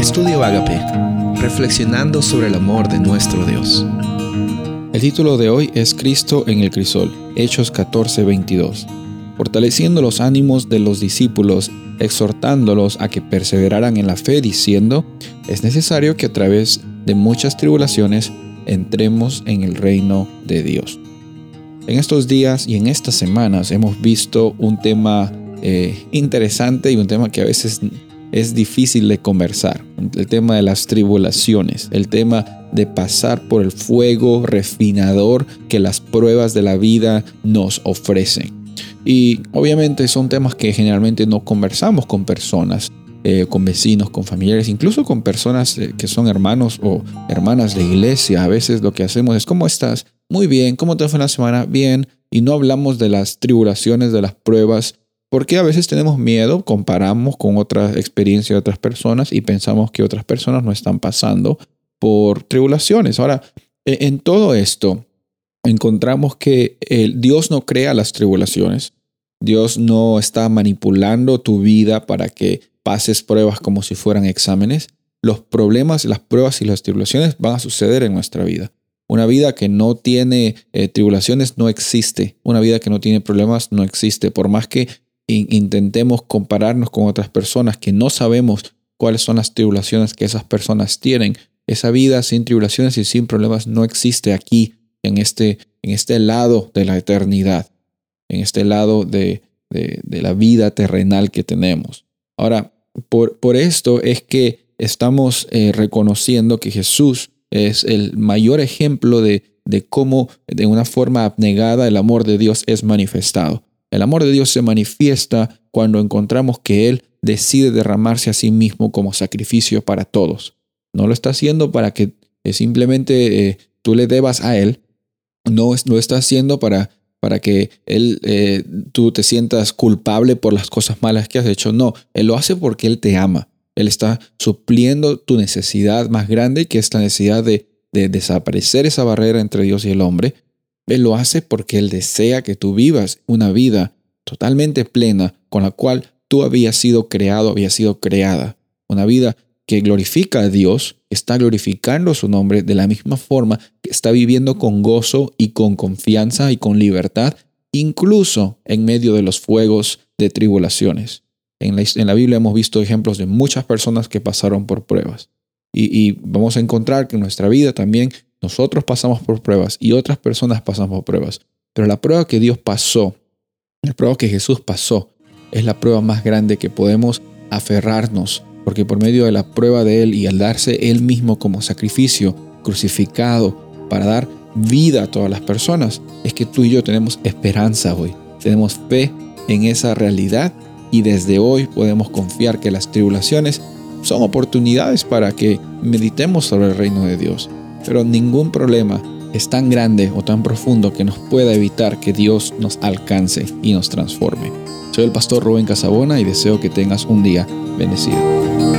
Estudio Agape, reflexionando sobre el amor de nuestro Dios. El título de hoy es Cristo en el crisol, Hechos 14:22. Fortaleciendo los ánimos de los discípulos, exhortándolos a que perseveraran en la fe, diciendo, es necesario que a través de muchas tribulaciones entremos en el reino de Dios. En estos días y en estas semanas hemos visto un tema eh, interesante y un tema que a veces es difícil de conversar. El tema de las tribulaciones, el tema de pasar por el fuego refinador que las pruebas de la vida nos ofrecen. Y obviamente son temas que generalmente no conversamos con personas, eh, con vecinos, con familiares, incluso con personas eh, que son hermanos o hermanas de iglesia. A veces lo que hacemos es, ¿cómo estás? Muy bien, ¿cómo te fue la semana? Bien. Y no hablamos de las tribulaciones, de las pruebas, porque a veces tenemos miedo, comparamos con otras experiencias de otras personas y pensamos que otras personas no están pasando por tribulaciones. Ahora, e, en todo esto, encontramos que Dios no crea las tribulaciones. Dios no está manipulando tu vida para que pases pruebas como si fueran exámenes. Los problemas, las pruebas y las tribulaciones van a suceder en nuestra vida. Una vida que no tiene eh, tribulaciones no existe. Una vida que no tiene problemas no existe. Por más que intentemos compararnos con otras personas que no sabemos cuáles son las tribulaciones que esas personas tienen. Esa vida sin tribulaciones y sin problemas no existe aquí, en este, en este lado de la eternidad, en este lado de, la vida terrenal que tenemos. Ahora, por, por esto es que estamos eh, reconociendo que Jesús es el mayor ejemplo de, de cómo de una forma abnegada el amor de Dios es manifestado. El amor de Dios se manifiesta cuando encontramos que Él decide derramarse a sí mismo como sacrificio para todos. No lo está haciendo para que eh, simplemente eh, tú le debas a Él. No lo está haciendo para, para que Él, eh, tú te sientas culpable por las cosas malas que has hecho. No, Él lo hace porque Él te ama. Él está supliendo tu necesidad más grande, que es la necesidad de, de desaparecer esa barrera entre Dios y el hombre él lo hace porque Él desea que tú vivas una vida totalmente plena con la cual tú habías sido creado, habías sido creada. Una vida que glorifica a Dios, está glorificando su nombre de la misma forma que está viviendo con gozo y con confianza y con libertad, incluso en medio de los fuegos de tribulaciones. En la, Biblia hemos visto ejemplos de muchas personas que pasaron por pruebas. y vamos a encontrar que en nuestra vida también nosotros pasamos por pruebas y otras personas pasan por pruebas. Pero la prueba que Dios pasó, la prueba que Jesús pasó, es la prueba más grande que podemos aferrarnos, porque por medio de la prueba de Él y al darse Él mismo como sacrificio crucificado para dar vida a todas las personas, es que tú y yo tenemos esperanza hoy, tenemos fe en esa realidad y desde hoy podemos confiar que las tribulaciones son oportunidades para que meditemos sobre el reino de Dios pero ningún problema es tan grande o tan profundo que nos pueda evitar que Dios nos alcance y nos transforme. Soy el pastor Rubén Casabona y deseo que tengas un día bendecido.